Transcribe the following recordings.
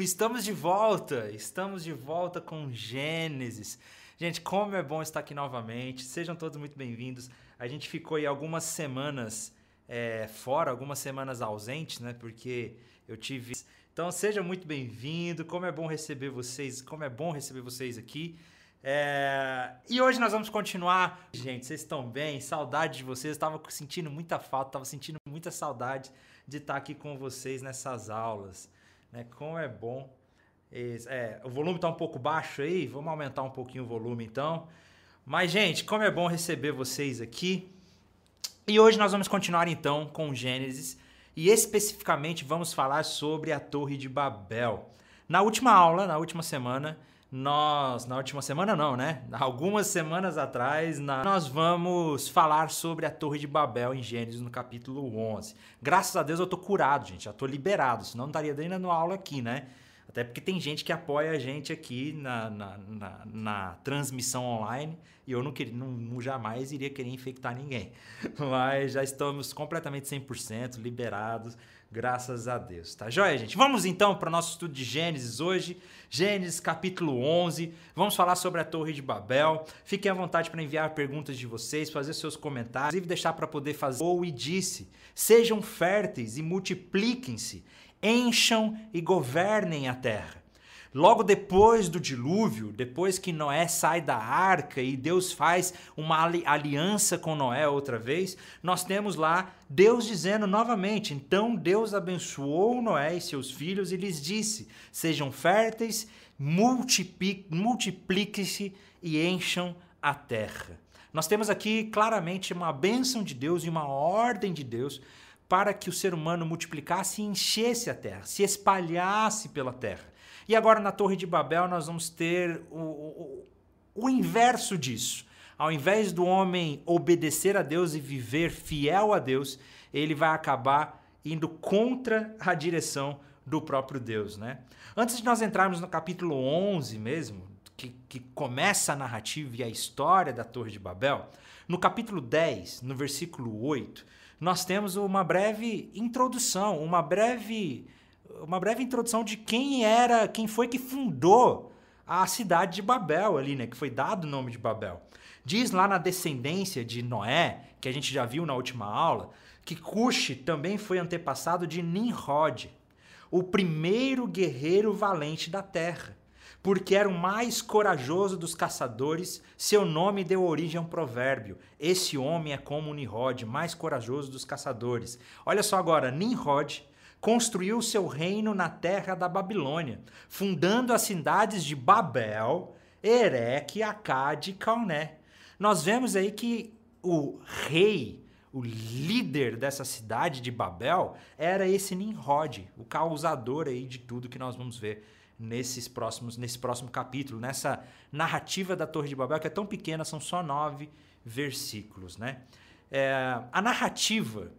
Estamos de volta, estamos de volta com Gênesis. Gente, como é bom estar aqui novamente. Sejam todos muito bem-vindos. A gente ficou aí algumas semanas é, fora, algumas semanas ausentes, né? Porque eu tive. Então, seja muito bem-vindo. Como é bom receber vocês, como é bom receber vocês aqui. É... E hoje nós vamos continuar. Gente, vocês estão bem? Saudade de vocês. Estava sentindo muita falta, estava sentindo muita saudade de estar aqui com vocês nessas aulas né? Como é bom. É, o volume está um pouco baixo aí, vamos aumentar um pouquinho o volume então. Mas, gente, como é bom receber vocês aqui. E hoje nós vamos continuar então com Gênesis e especificamente vamos falar sobre a Torre de Babel. Na última aula, na última semana, nós, na última semana não, né? Algumas semanas atrás, na, nós vamos falar sobre a Torre de Babel em Gênesis no capítulo 11. Graças a Deus eu tô curado, gente, já tô liberado, senão não estaria no aula aqui, né? Até porque tem gente que apoia a gente aqui na, na, na, na transmissão online e eu não, queria, não, jamais iria querer infectar ninguém. Mas já estamos completamente 100% liberados Graças a Deus. Tá joia, gente? Vamos então para o nosso estudo de Gênesis hoje. Gênesis capítulo 11. Vamos falar sobre a Torre de Babel. Fiquem à vontade para enviar perguntas de vocês, fazer seus comentários, inclusive deixar para poder fazer. Ou e disse: Sejam férteis e multipliquem-se, encham e governem a terra. Logo depois do dilúvio, depois que Noé sai da arca e Deus faz uma aliança com Noé outra vez, nós temos lá Deus dizendo novamente: então Deus abençoou Noé e seus filhos e lhes disse: sejam férteis, multipliquem-se e encham a terra. Nós temos aqui claramente uma bênção de Deus e uma ordem de Deus para que o ser humano multiplicasse e enchesse a terra, se espalhasse pela terra. E agora na Torre de Babel nós vamos ter o, o, o inverso disso. Ao invés do homem obedecer a Deus e viver fiel a Deus, ele vai acabar indo contra a direção do próprio Deus, né? Antes de nós entrarmos no capítulo 11 mesmo, que, que começa a narrativa e a história da Torre de Babel, no capítulo 10, no versículo 8, nós temos uma breve introdução, uma breve uma breve introdução de quem era, quem foi que fundou a cidade de Babel ali, né? Que foi dado o nome de Babel. Diz lá na descendência de Noé, que a gente já viu na última aula, que Cush também foi antepassado de Nimrod, o primeiro guerreiro valente da terra. Porque era o mais corajoso dos caçadores, seu nome deu origem a um provérbio. Esse homem é como Nimrod, mais corajoso dos caçadores. Olha só agora, Nimrod construiu seu reino na terra da Babilônia, fundando as cidades de Babel, Ereque, Acade e Calné. Nós vemos aí que o rei, o líder dessa cidade de Babel, era esse Nimrod, o causador aí de tudo que nós vamos ver nesses próximos, nesse próximo capítulo, nessa narrativa da Torre de Babel, que é tão pequena, são só nove versículos. Né? É, a narrativa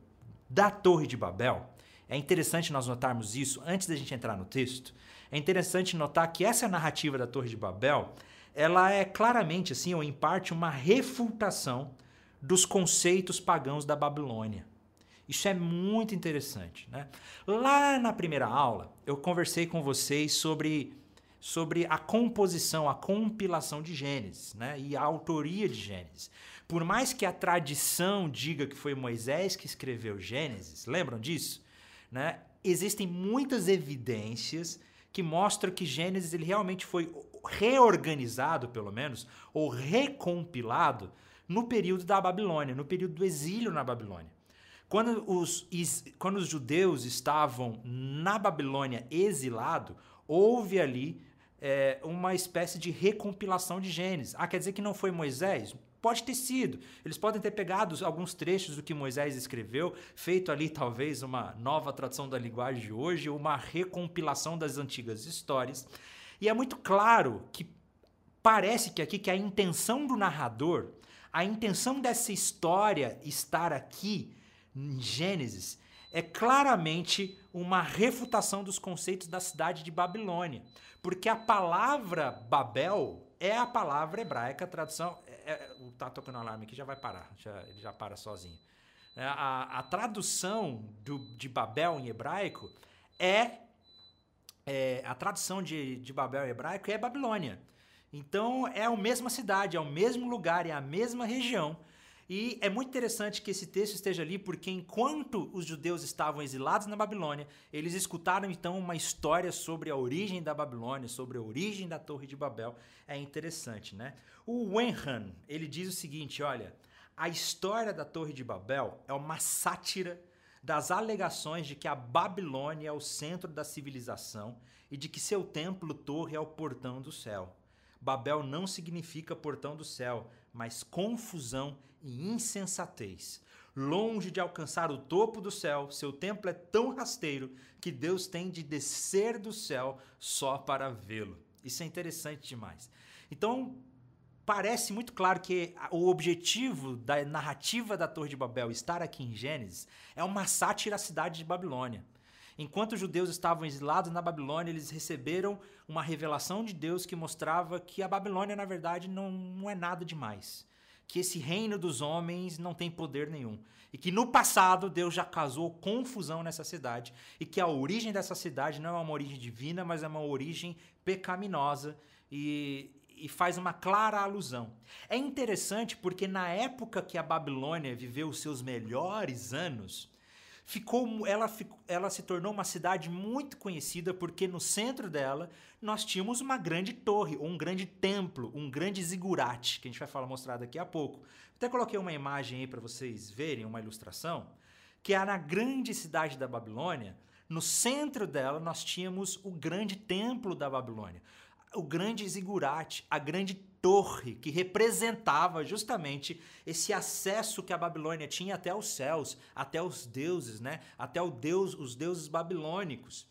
da Torre de Babel é interessante nós notarmos isso antes da gente entrar no texto. É interessante notar que essa narrativa da Torre de Babel, ela é claramente assim, ou em parte, uma refutação dos conceitos pagãos da Babilônia. Isso é muito interessante. Né? Lá na primeira aula, eu conversei com vocês sobre, sobre a composição, a compilação de Gênesis né? e a autoria de Gênesis. Por mais que a tradição diga que foi Moisés que escreveu Gênesis, lembram disso? Né, existem muitas evidências que mostram que Gênesis ele realmente foi reorganizado, pelo menos, ou recompilado no período da Babilônia, no período do exílio na Babilônia. Quando os, quando os judeus estavam na Babilônia exilado, houve ali é, uma espécie de recompilação de Gênesis. Ah, quer dizer que não foi Moisés? Pode ter sido. Eles podem ter pegado alguns trechos do que Moisés escreveu, feito ali talvez uma nova tradução da linguagem de hoje, uma recompilação das antigas histórias. E é muito claro que parece que aqui que a intenção do narrador, a intenção dessa história estar aqui em Gênesis é claramente uma refutação dos conceitos da cidade de Babilônia. Porque a palavra Babel é a palavra hebraica, a tradução é, tá tocando alarme aqui, já vai parar, já, ele já para sozinho. É, a, a tradução do, de Babel em hebraico é é, a tradução de, de Babel hebraico é Babilônia. Então é a mesma cidade, é o mesmo lugar, é a mesma região. E é muito interessante que esse texto esteja ali, porque enquanto os judeus estavam exilados na Babilônia, eles escutaram então uma história sobre a origem da Babilônia, sobre a origem da Torre de Babel. É interessante, né? O Wenhan, ele diz o seguinte, olha, a história da Torre de Babel é uma sátira das alegações de que a Babilônia é o centro da civilização e de que seu templo-torre é o portão do céu. Babel não significa portão do céu, mas confusão e insensatez. Longe de alcançar o topo do céu, seu templo é tão rasteiro que Deus tem de descer do céu só para vê-lo. Isso é interessante demais. Então, parece muito claro que o objetivo da narrativa da Torre de Babel estar aqui em Gênesis é uma sátira à cidade de Babilônia. Enquanto os judeus estavam exilados na Babilônia, eles receberam uma revelação de Deus que mostrava que a Babilônia, na verdade, não, não é nada demais. Que esse reino dos homens não tem poder nenhum. E que no passado Deus já causou confusão nessa cidade. E que a origem dessa cidade não é uma origem divina, mas é uma origem pecaminosa. E, e faz uma clara alusão. É interessante porque na época que a Babilônia viveu os seus melhores anos, ficou, ela, ela se tornou uma cidade muito conhecida porque no centro dela nós tínhamos uma grande torre, um grande templo, um grande zigurate, que a gente vai falar mostrar daqui a pouco. Até coloquei uma imagem aí para vocês verem, uma ilustração, que é na grande cidade da Babilônia, no centro dela nós tínhamos o grande templo da Babilônia o grande zigurate, a grande torre que representava justamente esse acesso que a Babilônia tinha até os céus, até os deuses, né? Até o deus, os deuses babilônicos.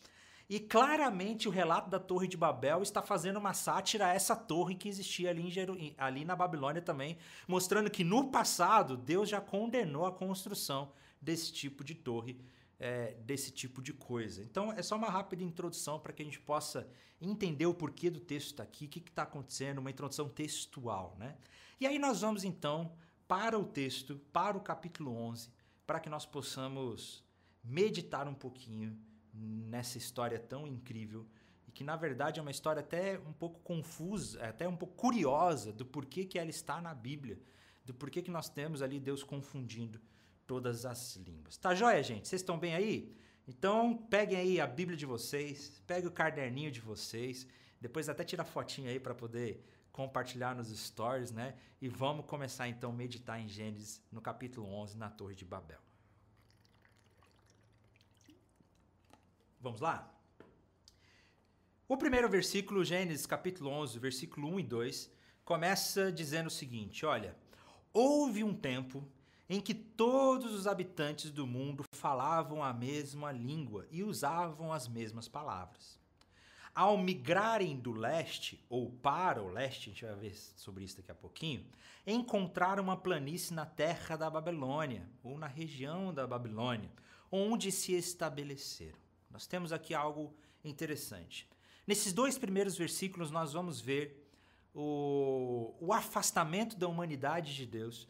E claramente o relato da Torre de Babel está fazendo uma sátira a essa torre que existia ali, Jeru... ali na Babilônia também, mostrando que no passado Deus já condenou a construção desse tipo de torre é, desse tipo de coisa. Então é só uma rápida introdução para que a gente possa entender o porquê do texto está aqui, o que está acontecendo, uma introdução textual. Né? E aí nós vamos então para o texto, para o capítulo 11, para que nós possamos meditar um pouquinho nessa história tão incrível e que na verdade é uma história até um pouco confusa, até um pouco curiosa do porquê que ela está na Bíblia, do porquê que nós temos ali Deus confundindo todas as línguas. Tá joia, gente? Vocês estão bem aí? Então, peguem aí a Bíblia de vocês, peguem o caderninho de vocês, depois até tira a fotinha aí para poder compartilhar nos stories, né? E vamos começar então a meditar em Gênesis no capítulo 11, na Torre de Babel. Vamos lá? O primeiro versículo, Gênesis capítulo 11, versículo 1 e 2, começa dizendo o seguinte: Olha, houve um tempo em que todos os habitantes do mundo falavam a mesma língua e usavam as mesmas palavras. Ao migrarem do leste, ou para o leste, a gente vai ver sobre isso daqui a pouquinho, encontraram uma planície na terra da Babilônia, ou na região da Babilônia, onde se estabeleceram. Nós temos aqui algo interessante. Nesses dois primeiros versículos, nós vamos ver o, o afastamento da humanidade de Deus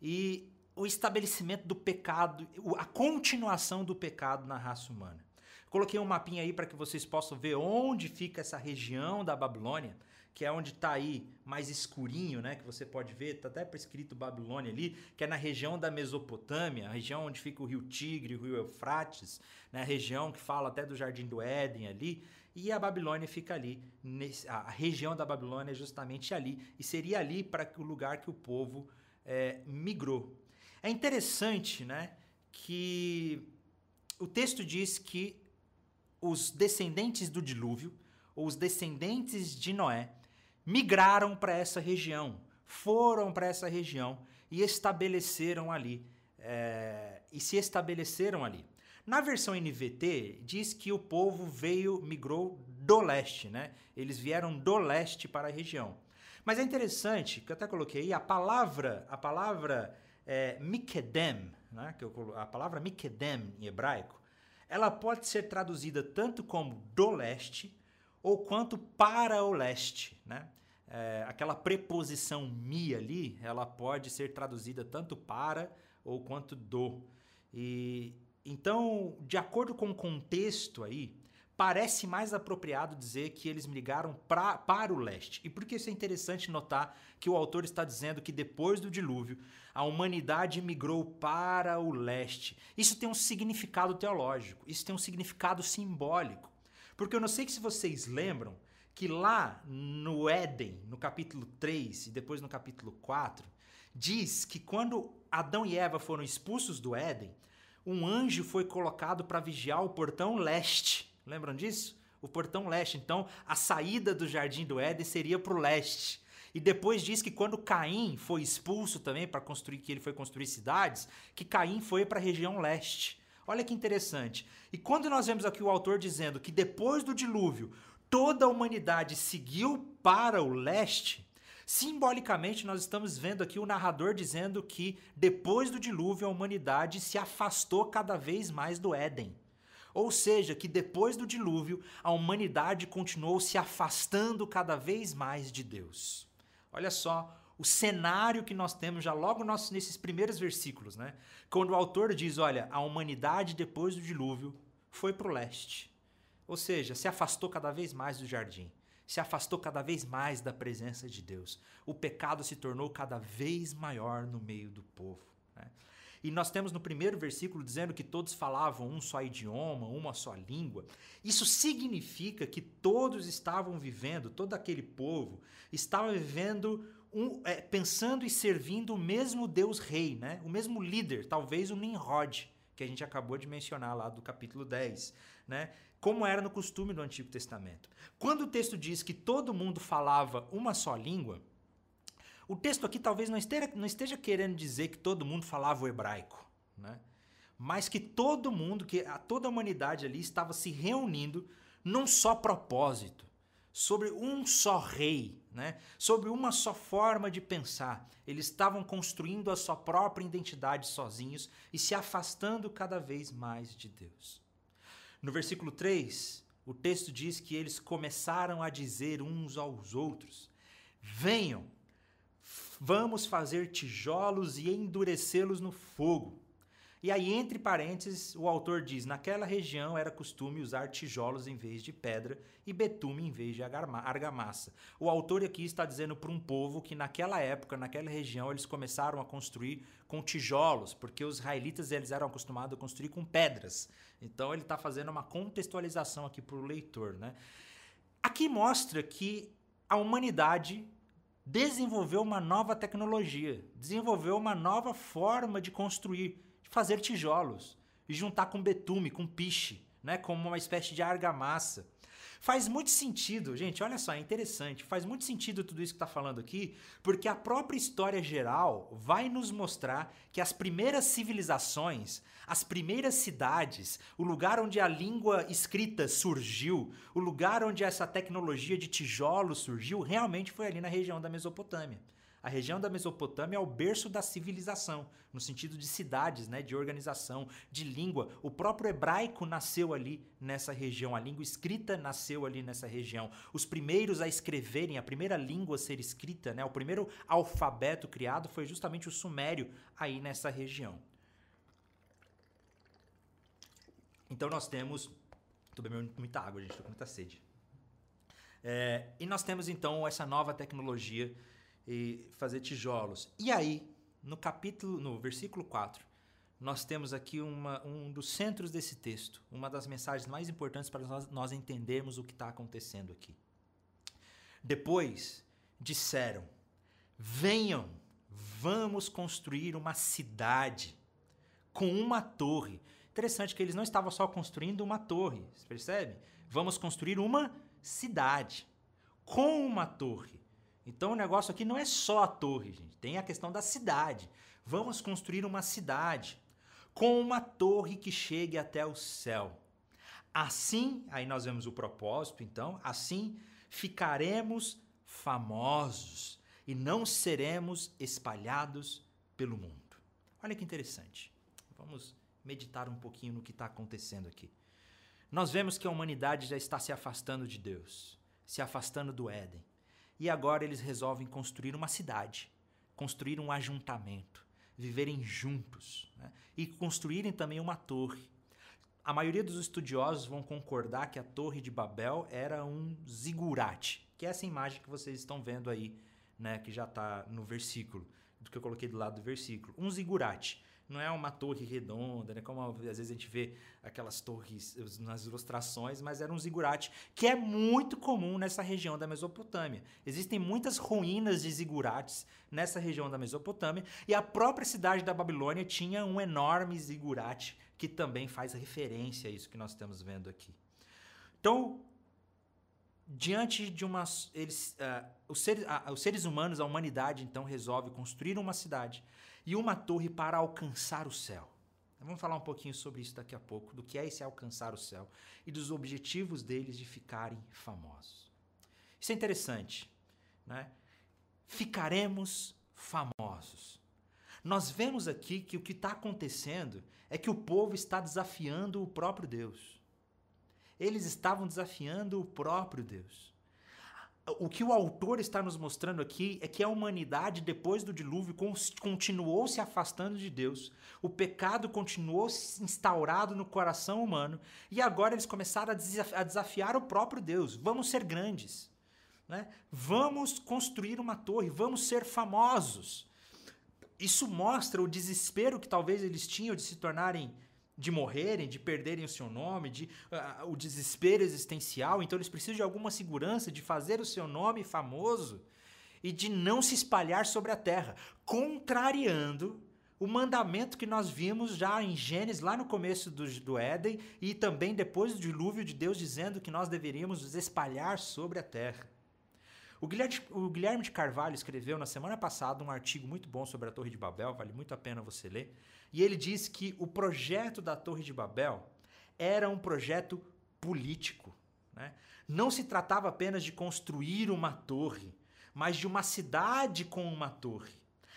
e o estabelecimento do pecado, a continuação do pecado na raça humana. Coloquei um mapinha aí para que vocês possam ver onde fica essa região da Babilônia, que é onde está aí mais escurinho, né? Que você pode ver, está até prescrito Babilônia ali, que é na região da Mesopotâmia, a região onde fica o rio Tigre, o rio Eufrates, né? A região que fala até do Jardim do Éden ali, e a Babilônia fica ali, nesse, a região da Babilônia é justamente ali, e seria ali para o lugar que o povo é, migrou. É interessante né, que o texto diz que os descendentes do dilúvio, ou os descendentes de Noé, migraram para essa região, foram para essa região e estabeleceram ali, é, e se estabeleceram ali. Na versão NVT, diz que o povo veio, migrou do leste, né? Eles vieram do leste para a região. Mas é interessante, que eu até coloquei aí, a palavra, a palavra é, Mikedem, né, que eu, a palavra Mikedem em hebraico, ela pode ser traduzida tanto como do leste ou quanto para o leste. Né? É, aquela preposição mi ali, ela pode ser traduzida tanto para ou quanto do. E então, de acordo com o contexto aí, parece mais apropriado dizer que eles migraram pra, para o leste. E por que isso é interessante notar que o autor está dizendo que depois do dilúvio, a humanidade migrou para o leste. Isso tem um significado teológico, isso tem um significado simbólico. Porque eu não sei se vocês lembram que lá no Éden, no capítulo 3 e depois no capítulo 4, diz que quando Adão e Eva foram expulsos do Éden, um anjo foi colocado para vigiar o portão leste. Lembram disso? O portão leste. Então, a saída do jardim do Éden seria para o leste. E depois diz que quando Caim foi expulso também para construir, que ele foi construir cidades, que Caim foi para a região leste. Olha que interessante. E quando nós vemos aqui o autor dizendo que depois do dilúvio toda a humanidade seguiu para o leste, simbolicamente nós estamos vendo aqui o narrador dizendo que depois do dilúvio a humanidade se afastou cada vez mais do Éden. Ou seja, que depois do dilúvio a humanidade continuou se afastando cada vez mais de Deus. Olha só o cenário que nós temos já logo nesses primeiros versículos, né? Quando o autor diz, olha, a humanidade depois do dilúvio foi para o leste. Ou seja, se afastou cada vez mais do jardim, se afastou cada vez mais da presença de Deus. O pecado se tornou cada vez maior no meio do povo. Né? E nós temos no primeiro versículo dizendo que todos falavam um só idioma, uma só língua. Isso significa que todos estavam vivendo, todo aquele povo estava vivendo, um, é, pensando e servindo o mesmo Deus Rei, né? o mesmo líder, talvez o Nimrod que a gente acabou de mencionar lá do capítulo 10, né? Como era no costume do Antigo Testamento. Quando o texto diz que todo mundo falava uma só língua, o texto aqui talvez não esteja, não esteja querendo dizer que todo mundo falava o hebraico, né? Mas que todo mundo, que a, toda a humanidade ali estava se reunindo num só propósito, sobre um só rei, né? sobre uma só forma de pensar. Eles estavam construindo a sua própria identidade sozinhos e se afastando cada vez mais de Deus. No versículo 3, o texto diz que eles começaram a dizer uns aos outros: Venham, vamos fazer tijolos e endurecê-los no fogo e aí, entre parênteses, o autor diz: naquela região era costume usar tijolos em vez de pedra e betume em vez de argamassa. O autor aqui está dizendo para um povo que naquela época, naquela região, eles começaram a construir com tijolos, porque os israelitas eles eram acostumados a construir com pedras. Então ele está fazendo uma contextualização aqui para o leitor. Né? Aqui mostra que a humanidade desenvolveu uma nova tecnologia, desenvolveu uma nova forma de construir fazer tijolos e juntar com betume, com piche, né, como uma espécie de argamassa. Faz muito sentido, gente, olha só, é interessante. Faz muito sentido tudo isso que está falando aqui, porque a própria história geral vai nos mostrar que as primeiras civilizações, as primeiras cidades, o lugar onde a língua escrita surgiu, o lugar onde essa tecnologia de tijolos surgiu, realmente foi ali na região da Mesopotâmia. A região da Mesopotâmia é o berço da civilização, no sentido de cidades, né, de organização, de língua. O próprio hebraico nasceu ali nessa região, a língua escrita nasceu ali nessa região. Os primeiros a escreverem, a primeira língua a ser escrita, né, o primeiro alfabeto criado foi justamente o sumério aí nessa região. Então nós temos. Tô bebendo muita água, gente, tô com muita sede. É, e nós temos então essa nova tecnologia e fazer tijolos. E aí, no capítulo, no versículo 4, nós temos aqui uma, um dos centros desse texto, uma das mensagens mais importantes para nós, nós entendermos o que está acontecendo aqui. Depois disseram: Venham, vamos construir uma cidade com uma torre. Interessante que eles não estavam só construindo uma torre, você percebe? Vamos construir uma cidade com uma torre. Então o negócio aqui não é só a torre, gente. Tem a questão da cidade. Vamos construir uma cidade com uma torre que chegue até o céu. Assim, aí nós vemos o propósito, então, assim ficaremos famosos e não seremos espalhados pelo mundo. Olha que interessante. Vamos meditar um pouquinho no que está acontecendo aqui. Nós vemos que a humanidade já está se afastando de Deus, se afastando do Éden. E agora eles resolvem construir uma cidade, construir um ajuntamento, viverem juntos né? e construírem também uma torre. a maioria dos estudiosos vão concordar que a Torre de Babel era um zigurate, que é essa imagem que vocês estão vendo aí, né, que já está no versículo, do que eu coloquei do lado do versículo. Um zigurate não é uma torre redonda, né? Como às vezes a gente vê aquelas torres nas ilustrações, mas era um zigurate, que é muito comum nessa região da Mesopotâmia. Existem muitas ruínas de zigurates nessa região da Mesopotâmia, e a própria cidade da Babilônia tinha um enorme zigurate que também faz referência a isso que nós estamos vendo aqui. Então, diante de uma eles uh, os, seres, uh, os seres humanos a humanidade então resolve construir uma cidade e uma torre para alcançar o céu. Vamos falar um pouquinho sobre isso daqui a pouco do que é esse alcançar o céu e dos objetivos deles de ficarem famosos. Isso é interessante né? Ficaremos famosos. Nós vemos aqui que o que está acontecendo é que o povo está desafiando o próprio Deus. Eles estavam desafiando o próprio Deus. O que o autor está nos mostrando aqui é que a humanidade, depois do dilúvio, continuou se afastando de Deus. O pecado continuou instaurado no coração humano. E agora eles começaram a desafiar o próprio Deus. Vamos ser grandes. Né? Vamos construir uma torre. Vamos ser famosos. Isso mostra o desespero que talvez eles tinham de se tornarem de morrerem, de perderem o seu nome, de uh, o desespero existencial. Então eles precisam de alguma segurança, de fazer o seu nome famoso e de não se espalhar sobre a terra, contrariando o mandamento que nós vimos já em Gênesis, lá no começo do, do Éden, e também depois do dilúvio de Deus dizendo que nós deveríamos nos espalhar sobre a terra. O Guilherme, o Guilherme de Carvalho escreveu na semana passada um artigo muito bom sobre a Torre de Babel, vale muito a pena você ler. E ele diz que o projeto da Torre de Babel era um projeto político. Né? Não se tratava apenas de construir uma torre, mas de uma cidade com uma torre.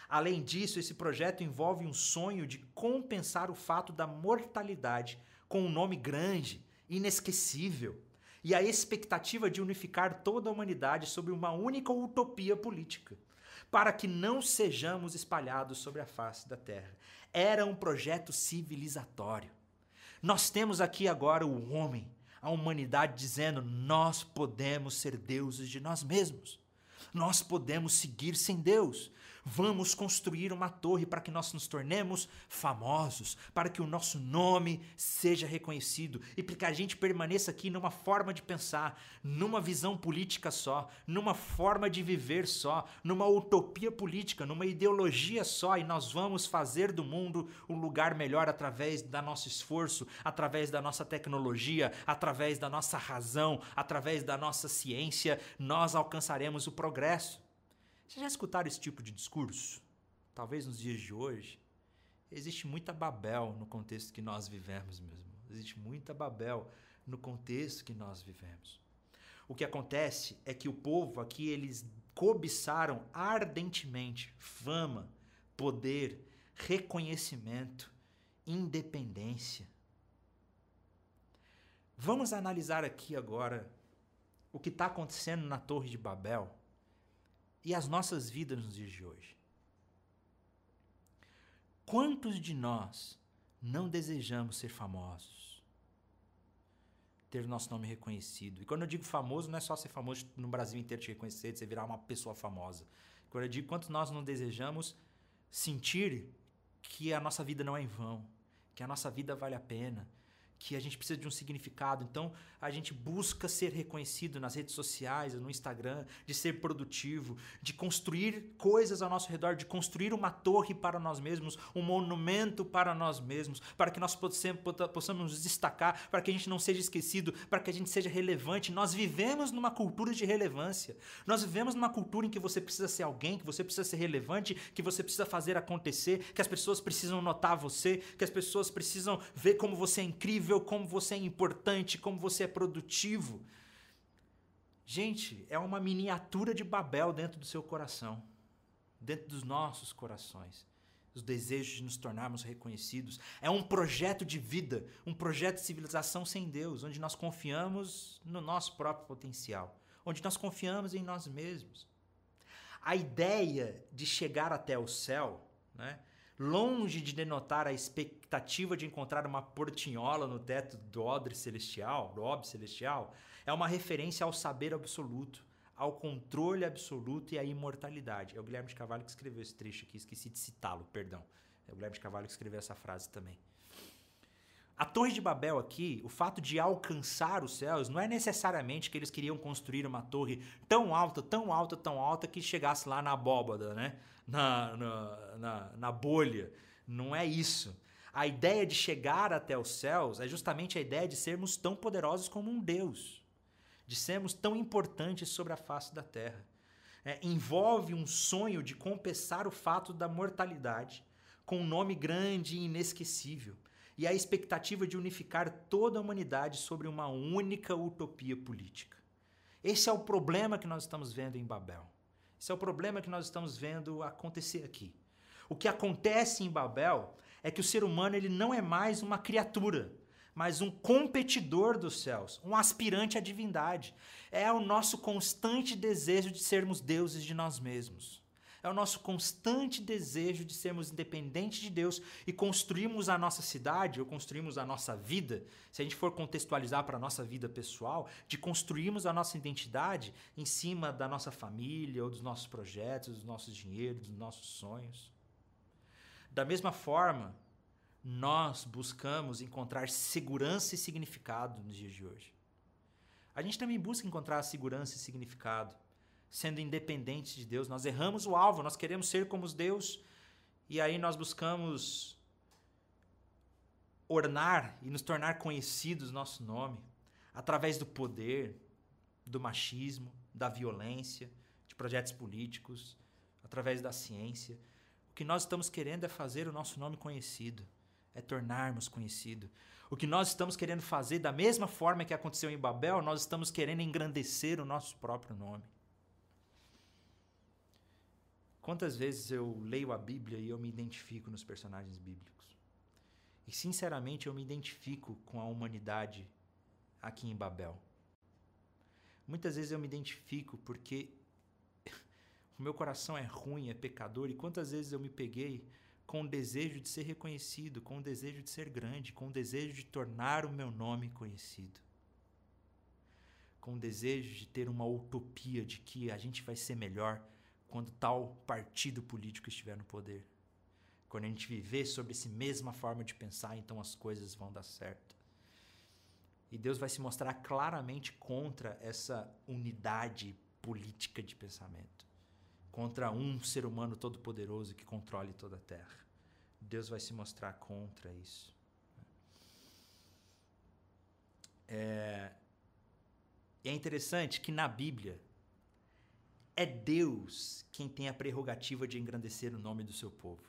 Além disso, esse projeto envolve um sonho de compensar o fato da mortalidade com um nome grande, inesquecível e a expectativa de unificar toda a humanidade sobre uma única utopia política, para que não sejamos espalhados sobre a face da terra. Era um projeto civilizatório. Nós temos aqui agora o homem, a humanidade dizendo: nós podemos ser deuses de nós mesmos. Nós podemos seguir sem Deus. Vamos construir uma torre para que nós nos tornemos famosos, para que o nosso nome seja reconhecido e para que a gente permaneça aqui numa forma de pensar, numa visão política só, numa forma de viver só, numa utopia política, numa ideologia só e nós vamos fazer do mundo um lugar melhor através da nosso esforço, através da nossa tecnologia, através da nossa razão, através da nossa ciência, nós alcançaremos o progresso. Vocês já escutaram esse tipo de discurso? Talvez nos dias de hoje. Existe muita Babel no contexto que nós vivemos mesmo. Existe muita Babel no contexto que nós vivemos. O que acontece é que o povo aqui eles cobiçaram ardentemente fama, poder, reconhecimento, independência. Vamos analisar aqui agora o que está acontecendo na Torre de Babel e as nossas vidas nos dias de hoje. Quantos de nós não desejamos ser famosos? Ter o nosso nome reconhecido. E quando eu digo famoso, não é só ser famoso no Brasil inteiro te reconhecer, de você virar uma pessoa famosa. Quando eu digo quantos nós não desejamos sentir que a nossa vida não é em vão, que a nossa vida vale a pena, que a gente precisa de um significado. Então, a gente busca ser reconhecido nas redes sociais, no Instagram, de ser produtivo, de construir coisas ao nosso redor, de construir uma torre para nós mesmos, um monumento para nós mesmos, para que nós possamos nos destacar, para que a gente não seja esquecido, para que a gente seja relevante. Nós vivemos numa cultura de relevância. Nós vivemos numa cultura em que você precisa ser alguém, que você precisa ser relevante, que você precisa fazer acontecer, que as pessoas precisam notar você, que as pessoas precisam ver como você é incrível incrível, como você é importante, como você é produtivo. Gente, é uma miniatura de Babel dentro do seu coração, dentro dos nossos corações. Os desejos de nos tornarmos reconhecidos. É um projeto de vida, um projeto de civilização sem Deus, onde nós confiamos no nosso próprio potencial, onde nós confiamos em nós mesmos. A ideia de chegar até o céu, né? Longe de denotar a expectativa de encontrar uma portinhola no teto do odre celestial, do orbe celestial, é uma referência ao saber absoluto, ao controle absoluto e à imortalidade. É o Guilherme de Carvalho que escreveu esse trecho aqui, esqueci de citá-lo, perdão. É o Guilherme de Carvalho que escreveu essa frase também. A Torre de Babel aqui, o fato de alcançar os céus, não é necessariamente que eles queriam construir uma torre tão alta, tão alta, tão alta que chegasse lá na abóbada, né? na, na, na, na bolha. Não é isso. A ideia de chegar até os céus é justamente a ideia de sermos tão poderosos como um Deus, de sermos tão importantes sobre a face da terra. É, envolve um sonho de compensar o fato da mortalidade com um nome grande e inesquecível e a expectativa de unificar toda a humanidade sobre uma única utopia política. Esse é o problema que nós estamos vendo em Babel. Esse é o problema que nós estamos vendo acontecer aqui. O que acontece em Babel é que o ser humano ele não é mais uma criatura, mas um competidor dos céus, um aspirante à divindade. É o nosso constante desejo de sermos deuses de nós mesmos. É o nosso constante desejo de sermos independentes de Deus e construirmos a nossa cidade ou construirmos a nossa vida, se a gente for contextualizar para a nossa vida pessoal, de construirmos a nossa identidade em cima da nossa família ou dos nossos projetos, dos nossos dinheiros, dos nossos sonhos. Da mesma forma, nós buscamos encontrar segurança e significado nos dias de hoje. A gente também busca encontrar segurança e significado sendo independentes de Deus. Nós erramos o alvo, nós queremos ser como os Deus e aí nós buscamos ornar e nos tornar conhecidos nosso nome através do poder, do machismo, da violência, de projetos políticos, através da ciência. O que nós estamos querendo é fazer o nosso nome conhecido, é tornarmos conhecido. O que nós estamos querendo fazer, da mesma forma que aconteceu em Babel, nós estamos querendo engrandecer o nosso próprio nome. Quantas vezes eu leio a Bíblia e eu me identifico nos personagens bíblicos? E sinceramente eu me identifico com a humanidade aqui em Babel. Muitas vezes eu me identifico porque o meu coração é ruim, é pecador, e quantas vezes eu me peguei com o desejo de ser reconhecido, com o desejo de ser grande, com o desejo de tornar o meu nome conhecido. Com o desejo de ter uma utopia de que a gente vai ser melhor quando tal partido político estiver no poder. Quando a gente viver sobre essa mesma forma de pensar, então as coisas vão dar certo. E Deus vai se mostrar claramente contra essa unidade política de pensamento, contra um ser humano todo-poderoso que controle toda a terra. Deus vai se mostrar contra isso. É, é interessante que na Bíblia é Deus quem tem a prerrogativa de engrandecer o nome do seu povo.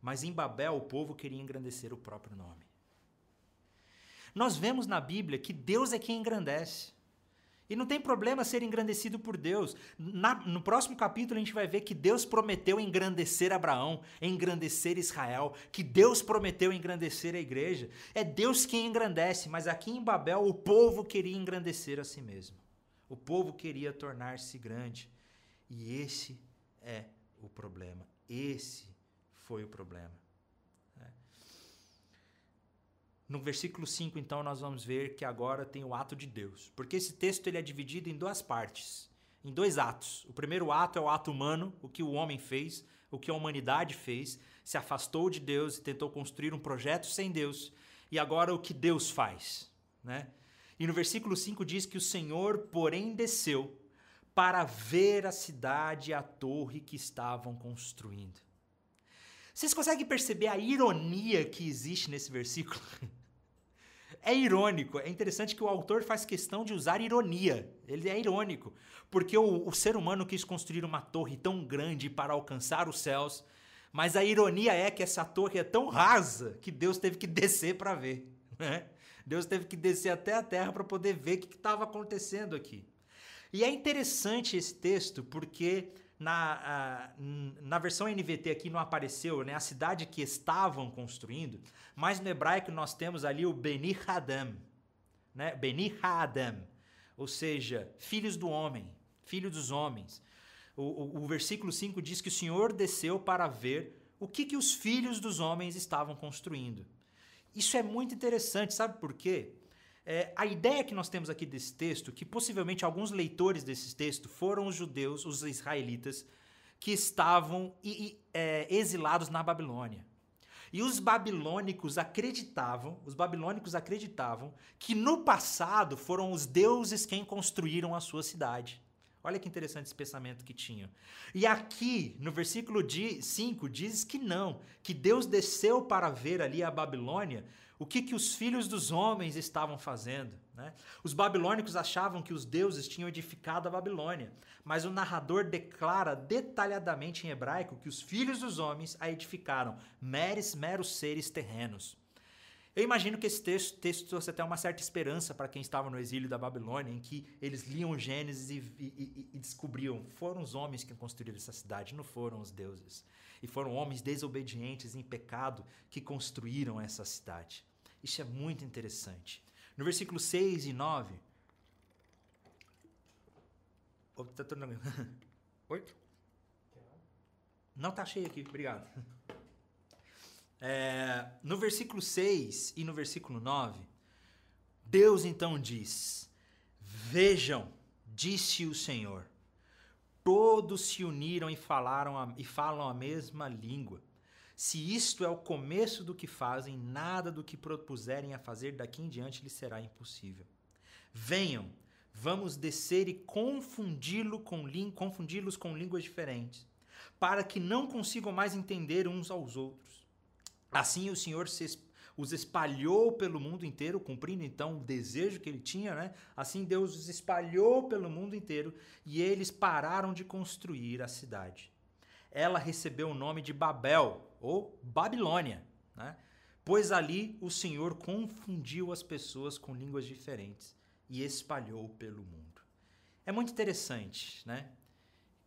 Mas em Babel o povo queria engrandecer o próprio nome. Nós vemos na Bíblia que Deus é quem engrandece. E não tem problema ser engrandecido por Deus. Na, no próximo capítulo a gente vai ver que Deus prometeu engrandecer Abraão, engrandecer Israel, que Deus prometeu engrandecer a igreja. É Deus quem engrandece, mas aqui em Babel o povo queria engrandecer a si mesmo. O povo queria tornar-se grande. E esse é o problema. Esse foi o problema. É. No versículo 5, então, nós vamos ver que agora tem o ato de Deus. Porque esse texto ele é dividido em duas partes, em dois atos. O primeiro ato é o ato humano, o que o homem fez, o que a humanidade fez, se afastou de Deus e tentou construir um projeto sem Deus. E agora o que Deus faz, né? E no versículo 5 diz que o Senhor, porém, desceu para ver a cidade e a torre que estavam construindo. Vocês conseguem perceber a ironia que existe nesse versículo? É irônico, é interessante que o autor faz questão de usar ironia. Ele é irônico, porque o, o ser humano quis construir uma torre tão grande para alcançar os céus, mas a ironia é que essa torre é tão rasa que Deus teve que descer para ver. Né? Deus teve que descer até a terra para poder ver o que estava acontecendo aqui. E é interessante esse texto porque na, na versão NVT aqui não apareceu né, a cidade que estavam construindo, mas no hebraico nós temos ali o Beni Hadam, né? Beni Hadam, ou seja, filhos do homem, filho dos homens. O, o, o versículo 5 diz que o Senhor desceu para ver o que, que os filhos dos homens estavam construindo. Isso é muito interessante, sabe por quê? É, a ideia que nós temos aqui desse texto, que possivelmente alguns leitores desse texto foram os judeus, os israelitas, que estavam é, exilados na Babilônia. E os babilônicos acreditavam, os babilônicos acreditavam que no passado foram os deuses quem construíram a sua cidade. Olha que interessante esse pensamento que tinham. E aqui, no versículo 5, diz que não, que Deus desceu para ver ali a Babilônia o que, que os filhos dos homens estavam fazendo. Né? Os babilônicos achavam que os deuses tinham edificado a Babilônia, mas o narrador declara detalhadamente em hebraico que os filhos dos homens a edificaram, meros, meros seres terrenos. Eu imagino que esse texto, texto trouxe até uma certa esperança para quem estava no exílio da Babilônia, em que eles liam Gênesis e, e, e, descobriam foram os homens que construíram essa cidade, não foram os deuses. E foram homens desobedientes em pecado que construíram essa cidade. Isso é muito interessante. No versículo 6 e 9. Tá Oi? Não tá cheio aqui, obrigado. É, no versículo 6 e no versículo 9, Deus então diz: Vejam, disse o Senhor, todos se uniram e falaram a, e falam a mesma língua. Se isto é o começo do que fazem, nada do que propuserem a fazer daqui em diante lhes será impossível. Venham, vamos descer e confundi-los com, confundi com línguas diferentes, para que não consigam mais entender uns aos outros Assim o Senhor os espalhou pelo mundo inteiro, cumprindo então o desejo que ele tinha, né? Assim Deus os espalhou pelo mundo inteiro e eles pararam de construir a cidade. Ela recebeu o nome de Babel ou Babilônia, né? Pois ali o Senhor confundiu as pessoas com línguas diferentes e espalhou pelo mundo. É muito interessante, né?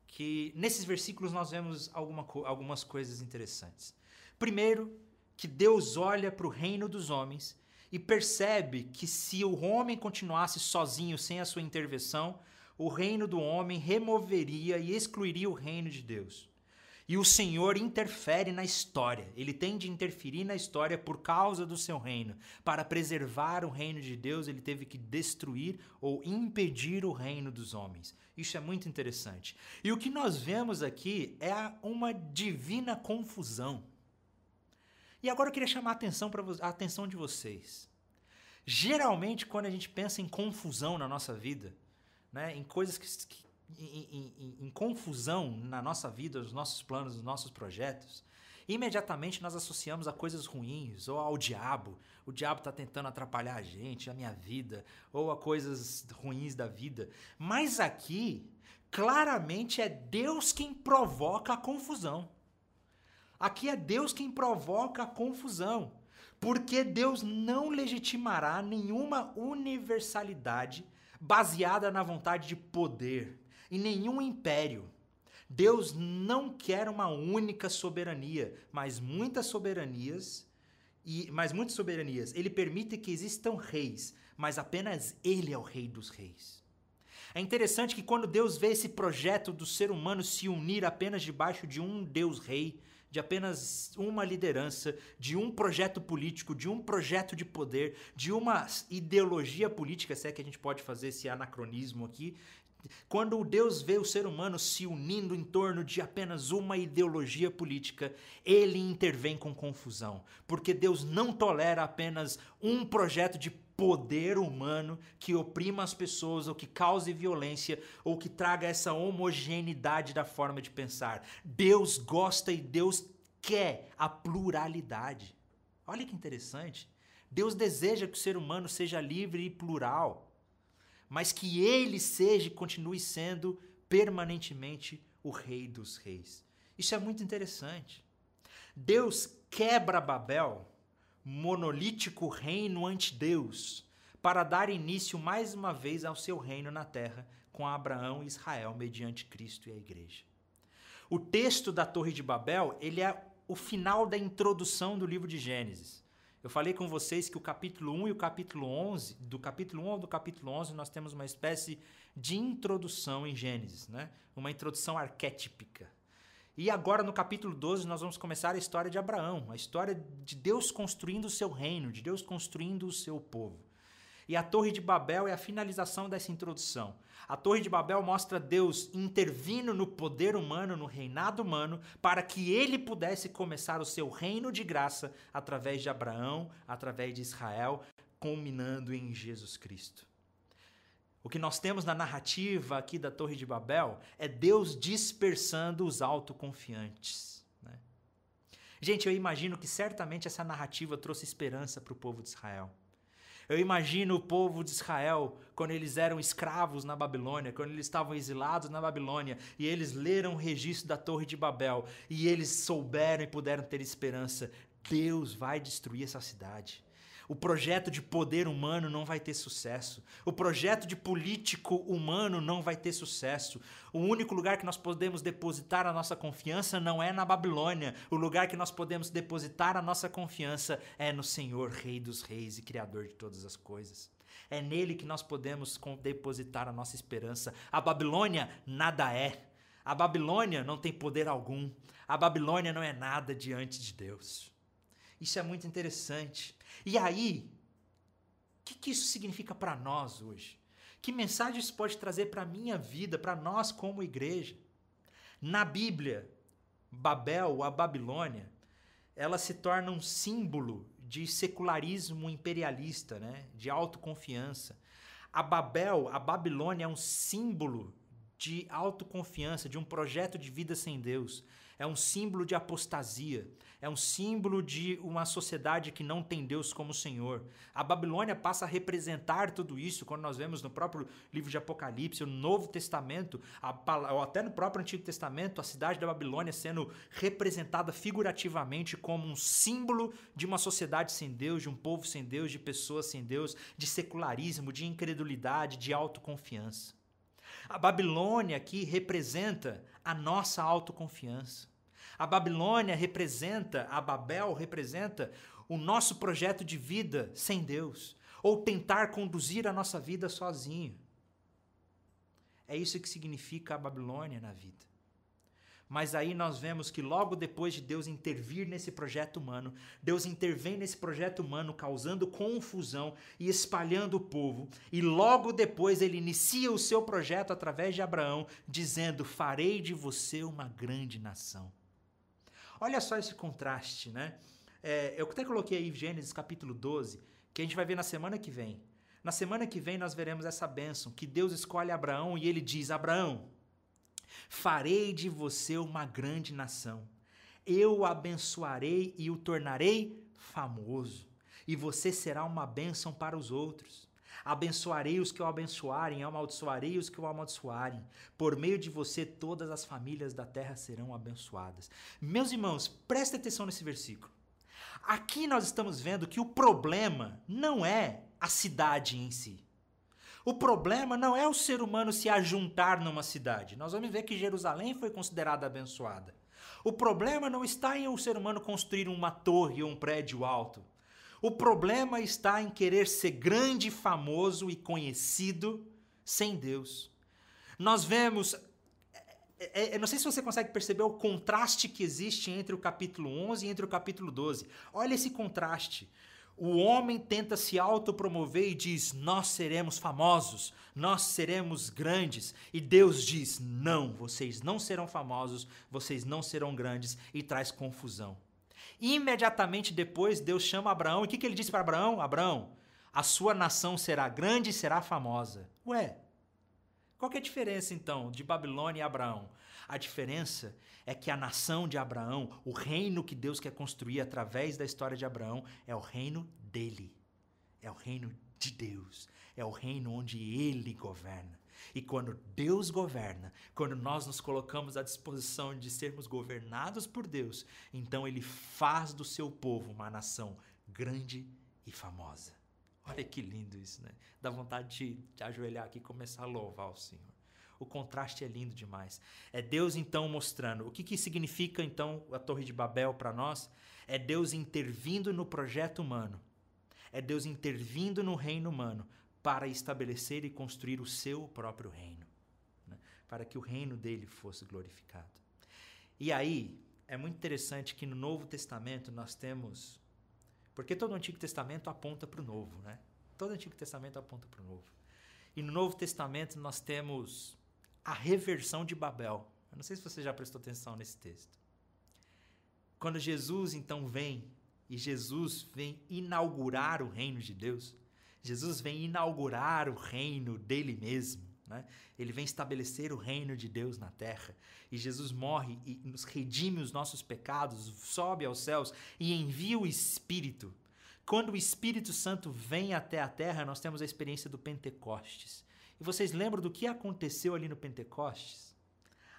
Que nesses versículos nós vemos alguma, algumas coisas interessantes. Primeiro, que Deus olha para o reino dos homens e percebe que se o homem continuasse sozinho sem a sua intervenção, o reino do homem removeria e excluiria o reino de Deus. E o Senhor interfere na história, ele tem de interferir na história por causa do seu reino. Para preservar o reino de Deus, ele teve que destruir ou impedir o reino dos homens. Isso é muito interessante. E o que nós vemos aqui é uma divina confusão. E agora eu queria chamar a atenção, pra, a atenção de vocês. Geralmente, quando a gente pensa em confusão na nossa vida, né, em coisas que, que em, em, em, confusão na nossa vida, nos nossos planos, nos nossos projetos, imediatamente nós associamos a coisas ruins ou ao diabo. O diabo está tentando atrapalhar a gente, a minha vida, ou a coisas ruins da vida. Mas aqui, claramente é Deus quem provoca a confusão. Aqui é Deus quem provoca a confusão, porque Deus não legitimará nenhuma universalidade baseada na vontade de poder e nenhum império. Deus não quer uma única soberania, mas muitas soberanias e mas muitas soberanias. Ele permite que existam reis, mas apenas ele é o rei dos reis. É interessante que quando Deus vê esse projeto do ser humano se unir apenas debaixo de um Deus rei, de apenas uma liderança, de um projeto político, de um projeto de poder, de uma ideologia política, se é que a gente pode fazer esse anacronismo aqui. Quando Deus vê o ser humano se unindo em torno de apenas uma ideologia política, ele intervém com confusão, porque Deus não tolera apenas um projeto de poder humano que oprima as pessoas ou que cause violência ou que traga essa homogeneidade da forma de pensar. Deus gosta e Deus quer a pluralidade. Olha que interessante. Deus deseja que o ser humano seja livre e plural, mas que ele seja e continue sendo permanentemente o rei dos reis. Isso é muito interessante. Deus quebra Babel monolítico reino ante Deus, para dar início mais uma vez ao seu reino na terra com Abraão e Israel mediante Cristo e a igreja. O texto da Torre de Babel, ele é o final da introdução do livro de Gênesis. Eu falei com vocês que o capítulo 1 e o capítulo 11, do capítulo 1 ao do capítulo 11, nós temos uma espécie de introdução em Gênesis, né? Uma introdução arquetípica. E agora no capítulo 12 nós vamos começar a história de Abraão, a história de Deus construindo o seu reino, de Deus construindo o seu povo. E a Torre de Babel é a finalização dessa introdução. A Torre de Babel mostra Deus intervindo no poder humano, no reinado humano, para que ele pudesse começar o seu reino de graça através de Abraão, através de Israel, culminando em Jesus Cristo. O que nós temos na narrativa aqui da Torre de Babel é Deus dispersando os autoconfiantes. Né? Gente, eu imagino que certamente essa narrativa trouxe esperança para o povo de Israel. Eu imagino o povo de Israel quando eles eram escravos na Babilônia, quando eles estavam exilados na Babilônia e eles leram o registro da Torre de Babel e eles souberam e puderam ter esperança. Deus vai destruir essa cidade. O projeto de poder humano não vai ter sucesso. O projeto de político humano não vai ter sucesso. O único lugar que nós podemos depositar a nossa confiança não é na Babilônia. O lugar que nós podemos depositar a nossa confiança é no Senhor, Rei dos Reis e Criador de todas as coisas. É nele que nós podemos depositar a nossa esperança. A Babilônia nada é. A Babilônia não tem poder algum. A Babilônia não é nada diante de Deus. Isso é muito interessante. E aí, o que, que isso significa para nós hoje? Que mensagem isso pode trazer para a minha vida, para nós como igreja? Na Bíblia, Babel, a Babilônia, ela se torna um símbolo de secularismo imperialista, né? de autoconfiança. A Babel, a Babilônia é um símbolo de autoconfiança, de um projeto de vida sem Deus. É um símbolo de apostasia. É um símbolo de uma sociedade que não tem Deus como Senhor. A Babilônia passa a representar tudo isso quando nós vemos no próprio livro de Apocalipse, no Novo Testamento, ou até no próprio Antigo Testamento, a cidade da Babilônia sendo representada figurativamente como um símbolo de uma sociedade sem Deus, de um povo sem Deus, de pessoas sem Deus, de secularismo, de incredulidade, de autoconfiança. A Babilônia aqui representa a nossa autoconfiança. A Babilônia representa, a Babel representa o nosso projeto de vida sem Deus, ou tentar conduzir a nossa vida sozinho. É isso que significa a Babilônia na vida. Mas aí nós vemos que logo depois de Deus intervir nesse projeto humano, Deus intervém nesse projeto humano causando confusão e espalhando o povo, e logo depois ele inicia o seu projeto através de Abraão, dizendo: Farei de você uma grande nação. Olha só esse contraste, né? É, eu até coloquei aí Gênesis capítulo 12, que a gente vai ver na semana que vem. Na semana que vem nós veremos essa bênção, que Deus escolhe Abraão e ele diz: Abraão, Farei de você uma grande nação. Eu o abençoarei e o tornarei famoso, e você será uma bênção para os outros. Abençoarei os que o abençoarem, amaldiçoarei os que o amaldiçoarem. Por meio de você, todas as famílias da terra serão abençoadas. Meus irmãos, prestem atenção nesse versículo. Aqui nós estamos vendo que o problema não é a cidade em si. O problema não é o ser humano se ajuntar numa cidade. Nós vamos ver que Jerusalém foi considerada abençoada. O problema não está em o ser humano construir uma torre ou um prédio alto. O problema está em querer ser grande, famoso e conhecido sem Deus. Nós vemos. É, é, não sei se você consegue perceber o contraste que existe entre o capítulo 11 e entre o capítulo 12. Olha esse contraste. O homem tenta se autopromover e diz: Nós seremos famosos, nós seremos grandes. E Deus diz: Não, vocês não serão famosos, vocês não serão grandes, e traz confusão. Imediatamente depois, Deus chama Abraão. E o que, que ele disse para Abraão? Abraão, a sua nação será grande e será famosa. Ué, qual é a diferença então de Babilônia e Abraão? A diferença é que a nação de Abraão, o reino que Deus quer construir através da história de Abraão, é o reino dele. É o reino de Deus. É o reino onde ele governa. E quando Deus governa, quando nós nos colocamos à disposição de sermos governados por Deus, então ele faz do seu povo uma nação grande e famosa. Olha que lindo isso, né? Dá vontade de, de ajoelhar aqui e começar a louvar o Senhor. O contraste é lindo demais. É Deus então mostrando. O que, que significa então a Torre de Babel para nós? É Deus intervindo no projeto humano. É Deus intervindo no reino humano para estabelecer e construir o seu próprio reino, né? para que o reino dele fosse glorificado. E aí, é muito interessante que no Novo Testamento nós temos. Porque todo o Antigo Testamento aponta para o Novo, né? Todo o Antigo Testamento aponta para o Novo. E no Novo Testamento nós temos a reversão de Babel. Eu não sei se você já prestou atenção nesse texto. Quando Jesus então vem e Jesus vem inaugurar o reino de Deus, Jesus vem inaugurar o reino dele mesmo. Né? Ele vem estabelecer o reino de Deus na terra. E Jesus morre e nos redime os nossos pecados, sobe aos céus e envia o Espírito. Quando o Espírito Santo vem até a terra, nós temos a experiência do Pentecostes. E vocês lembram do que aconteceu ali no Pentecostes?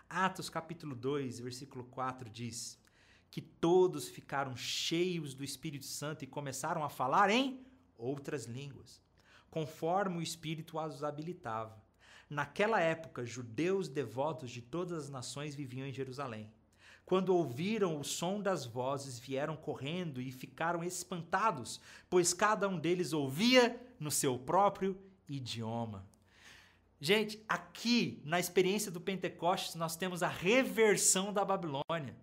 Atos capítulo 2, versículo 4 diz que todos ficaram cheios do Espírito Santo e começaram a falar em outras línguas, conforme o Espírito as habilitava. Naquela época, judeus devotos de todas as nações viviam em Jerusalém. Quando ouviram o som das vozes, vieram correndo e ficaram espantados, pois cada um deles ouvia no seu próprio idioma. Gente, aqui na experiência do Pentecostes, nós temos a reversão da Babilônia.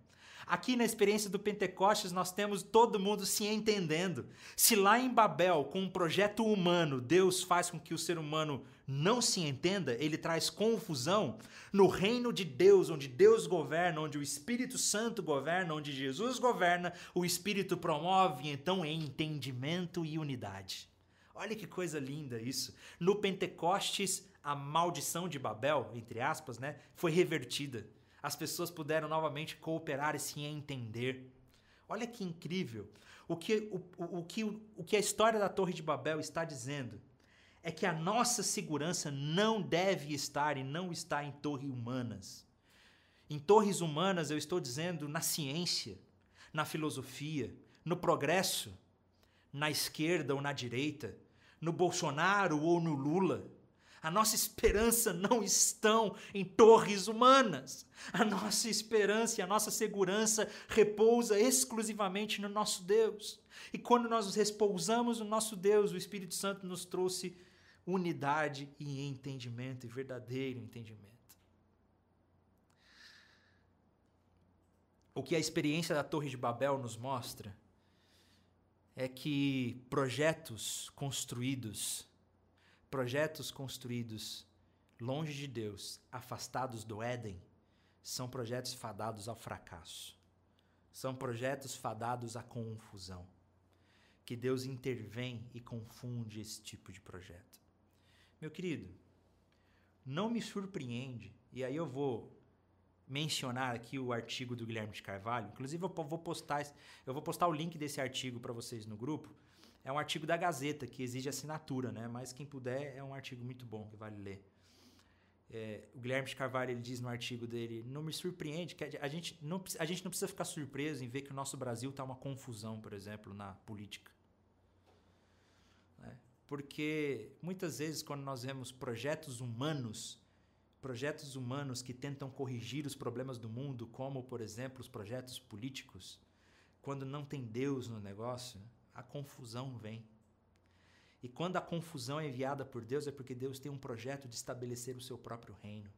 Aqui na experiência do Pentecostes, nós temos todo mundo se entendendo. Se lá em Babel, com um projeto humano, Deus faz com que o ser humano não se entenda, ele traz confusão, no reino de Deus, onde Deus governa, onde o Espírito Santo governa, onde Jesus governa, o Espírito promove então entendimento e unidade. Olha que coisa linda isso. No Pentecostes, a maldição de Babel, entre aspas, né, foi revertida as pessoas puderam novamente cooperar e se entender. Olha que incrível. O que, o, o, o, que, o que a história da Torre de Babel está dizendo é que a nossa segurança não deve estar e não está em torres humanas. Em torres humanas, eu estou dizendo na ciência, na filosofia, no progresso, na esquerda ou na direita, no Bolsonaro ou no Lula. A nossa esperança não estão em torres humanas. A nossa esperança e a nossa segurança repousa exclusivamente no nosso Deus. E quando nós repousamos no nosso Deus, o Espírito Santo nos trouxe unidade e entendimento, e verdadeiro entendimento. O que a experiência da Torre de Babel nos mostra é que projetos construídos Projetos construídos longe de Deus, afastados do Éden, são projetos fadados ao fracasso. São projetos fadados à confusão. Que Deus intervém e confunde esse tipo de projeto. Meu querido, não me surpreende, e aí eu vou mencionar aqui o artigo do Guilherme de Carvalho. Inclusive eu vou postar, eu vou postar o link desse artigo para vocês no grupo é um artigo da Gazeta, que exige assinatura, né? Mas quem puder, é um artigo muito bom, que vale ler. É, o Guilherme de Carvalho ele diz no artigo dele: não me surpreende que a gente não, a gente não precisa ficar surpreso em ver que o nosso Brasil está uma confusão, por exemplo, na política. Né? Porque muitas vezes, quando nós vemos projetos humanos, projetos humanos que tentam corrigir os problemas do mundo, como, por exemplo, os projetos políticos, quando não tem Deus no negócio, a confusão vem. E quando a confusão é enviada por Deus, é porque Deus tem um projeto de estabelecer o seu próprio reino.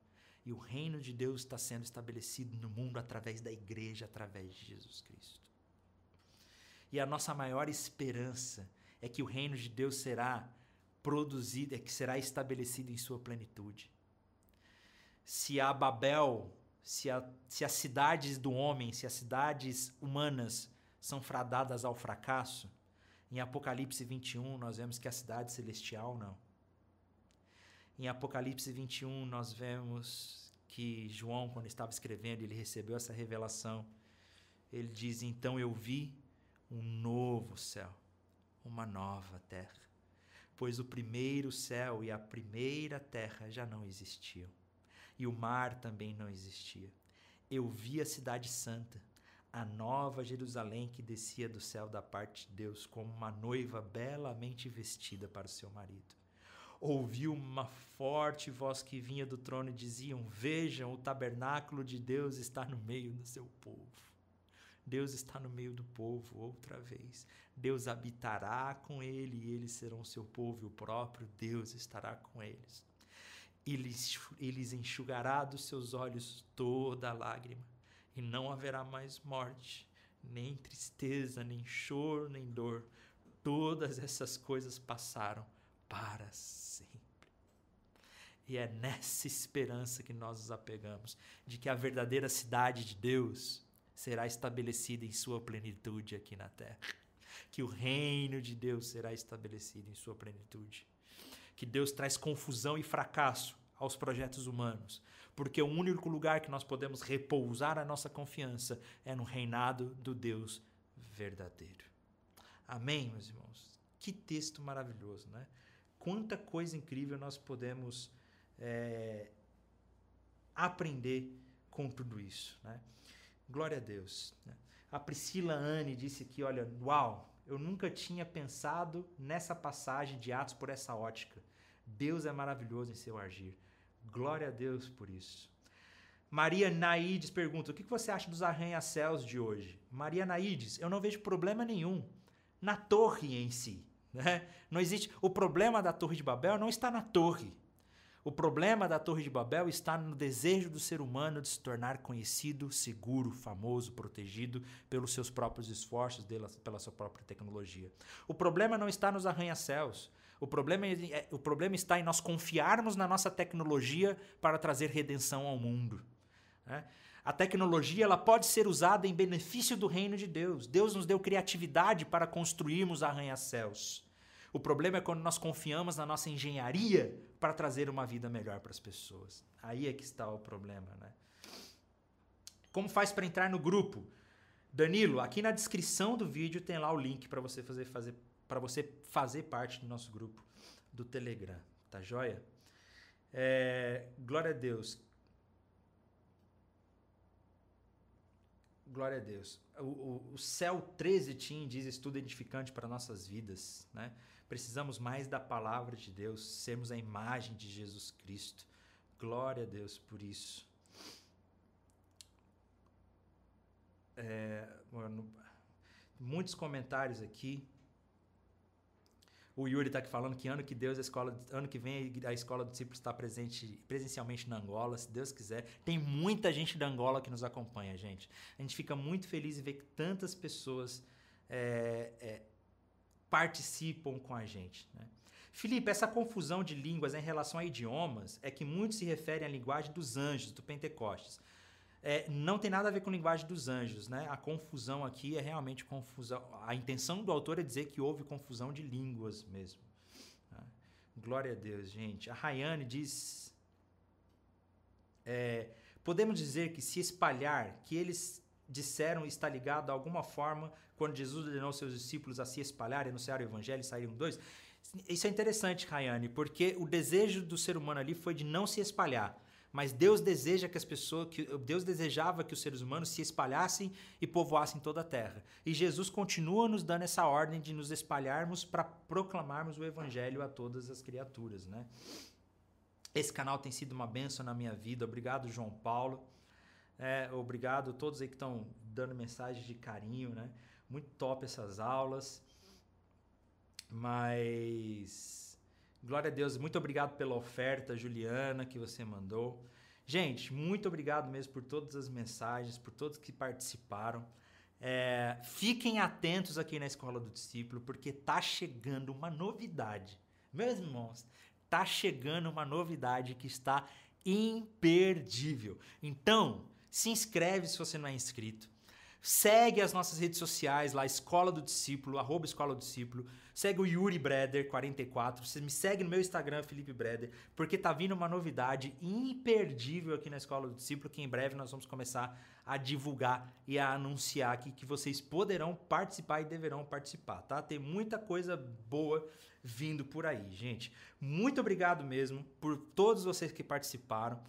E o reino de Deus está sendo estabelecido no mundo através da igreja, através de Jesus Cristo. E a nossa maior esperança é que o reino de Deus será produzido, é que será estabelecido em sua plenitude. Se a Babel, se, a, se as cidades do homem, se as cidades humanas são fradadas ao fracasso, em Apocalipse 21, nós vemos que a cidade celestial não. Em Apocalipse 21, nós vemos que João, quando estava escrevendo, ele recebeu essa revelação. Ele diz: Então eu vi um novo céu, uma nova terra, pois o primeiro céu e a primeira terra já não existiam, e o mar também não existia. Eu vi a cidade santa a nova Jerusalém que descia do céu da parte de Deus como uma noiva belamente vestida para o seu marido. Ouviu uma forte voz que vinha do trono e diziam: Vejam, o tabernáculo de Deus está no meio do seu povo. Deus está no meio do povo outra vez. Deus habitará com ele e eles serão seu povo, e o próprio Deus estará com eles. Eles, eles enxugará dos seus olhos toda lágrima e não haverá mais morte, nem tristeza, nem choro, nem dor. Todas essas coisas passaram para sempre. E é nessa esperança que nós nos apegamos, de que a verdadeira cidade de Deus será estabelecida em sua plenitude aqui na terra. Que o reino de Deus será estabelecido em sua plenitude. Que Deus traz confusão e fracasso aos projetos humanos, porque o único lugar que nós podemos repousar a nossa confiança é no reinado do Deus verdadeiro. Amém, meus irmãos? Que texto maravilhoso, né? Quanta coisa incrível nós podemos é, aprender com tudo isso, né? Glória a Deus. Né? A Priscila Anne disse que, olha, uau, eu nunca tinha pensado nessa passagem de Atos por essa ótica. Deus é maravilhoso em seu agir. Glória a Deus por isso. Maria Naides pergunta: o que você acha dos arranha-céus de hoje? Maria Naides, eu não vejo problema nenhum na torre em si. Né? Não existe. O problema da Torre de Babel não está na torre. O problema da Torre de Babel está no desejo do ser humano de se tornar conhecido, seguro, famoso, protegido pelos seus próprios esforços, pela sua própria tecnologia. O problema não está nos arranha-céus. O problema, é, é, o problema está em nós confiarmos na nossa tecnologia para trazer redenção ao mundo. Né? A tecnologia ela pode ser usada em benefício do reino de Deus. Deus nos deu criatividade para construirmos arranha-céus. O problema é quando nós confiamos na nossa engenharia para trazer uma vida melhor para as pessoas. Aí é que está o problema, né? Como faz para entrar no grupo? Danilo, aqui na descrição do vídeo tem lá o link para você fazer, fazer para você fazer parte do nosso grupo do Telegram, tá joia? É, glória a Deus. Glória a Deus. O, o, o céu 13 Tim diz estudo edificante para nossas vidas, né? Precisamos mais da palavra de Deus, sermos a imagem de Jesus Cristo. Glória a Deus por isso. É, muitos comentários aqui. O Yuri está aqui falando que ano que Deus a escola, ano que vem a escola do discípulo está presente presencialmente na Angola, se Deus quiser. Tem muita gente da Angola que nos acompanha, gente. A gente fica muito feliz em ver que tantas pessoas é, é, participam com a gente. Né? Felipe, essa confusão de línguas em relação a idiomas é que muitos se referem à linguagem dos anjos, do Pentecostes. É, não tem nada a ver com a linguagem dos anjos, né? A confusão aqui é realmente confusão. A intenção do autor é dizer que houve confusão de línguas mesmo. Né? Glória a Deus, gente. A Rayane diz. É, podemos dizer que se espalhar, que eles disseram está ligado a alguma forma quando Jesus ordenou seus discípulos a se espalhar, anunciar o evangelho e saíram dois. Isso é interessante, Rayane, porque o desejo do ser humano ali foi de não se espalhar. Mas Deus deseja que as pessoas, que Deus desejava que os seres humanos se espalhassem e povoassem toda a terra. E Jesus continua nos dando essa ordem de nos espalharmos para proclamarmos o evangelho a todas as criaturas, né? Esse canal tem sido uma bênção na minha vida. Obrigado, João Paulo. É, obrigado a todos aí que estão dando mensagens de carinho, né? Muito top essas aulas. Mas glória a Deus, muito obrigado pela oferta, Juliana, que você mandou. Gente, muito obrigado mesmo por todas as mensagens, por todos que participaram. É, fiquem atentos aqui na Escola do Discípulo, porque tá chegando uma novidade. Meus irmãos, tá chegando uma novidade que está imperdível. Então, se inscreve se você não é inscrito. Segue as nossas redes sociais lá, Escola do Discípulo, arroba Escola do Discípulo. Segue o Yuri Breder 44. Você me segue no meu Instagram, Felipe Breder, porque tá vindo uma novidade imperdível aqui na Escola do Discípulo, que em breve nós vamos começar a divulgar e a anunciar aqui que vocês poderão participar e deverão participar, tá? Tem muita coisa boa vindo por aí, gente. Muito obrigado mesmo por todos vocês que participaram.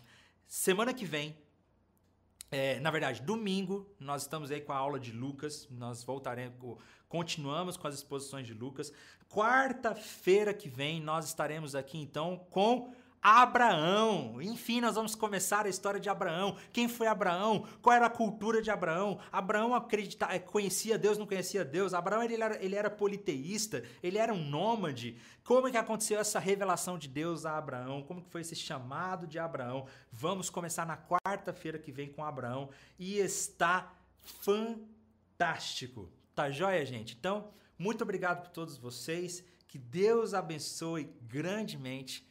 Semana que vem é, na verdade, domingo nós estamos aí com a aula de Lucas, nós voltaremos, continuamos com as exposições de Lucas. Quarta-feira que vem nós estaremos aqui então com Abraão. Enfim, nós vamos começar a história de Abraão. Quem foi Abraão? Qual era a cultura de Abraão? Abraão acredita, conhecia Deus, não conhecia Deus. Abraão ele era, ele era politeísta, ele era um nômade. Como é que aconteceu essa revelação de Deus a Abraão? Como que foi esse chamado de Abraão? Vamos começar na quarta-feira que vem com Abraão e está fantástico. Tá joia, gente? Então, muito obrigado por todos vocês. Que Deus abençoe grandemente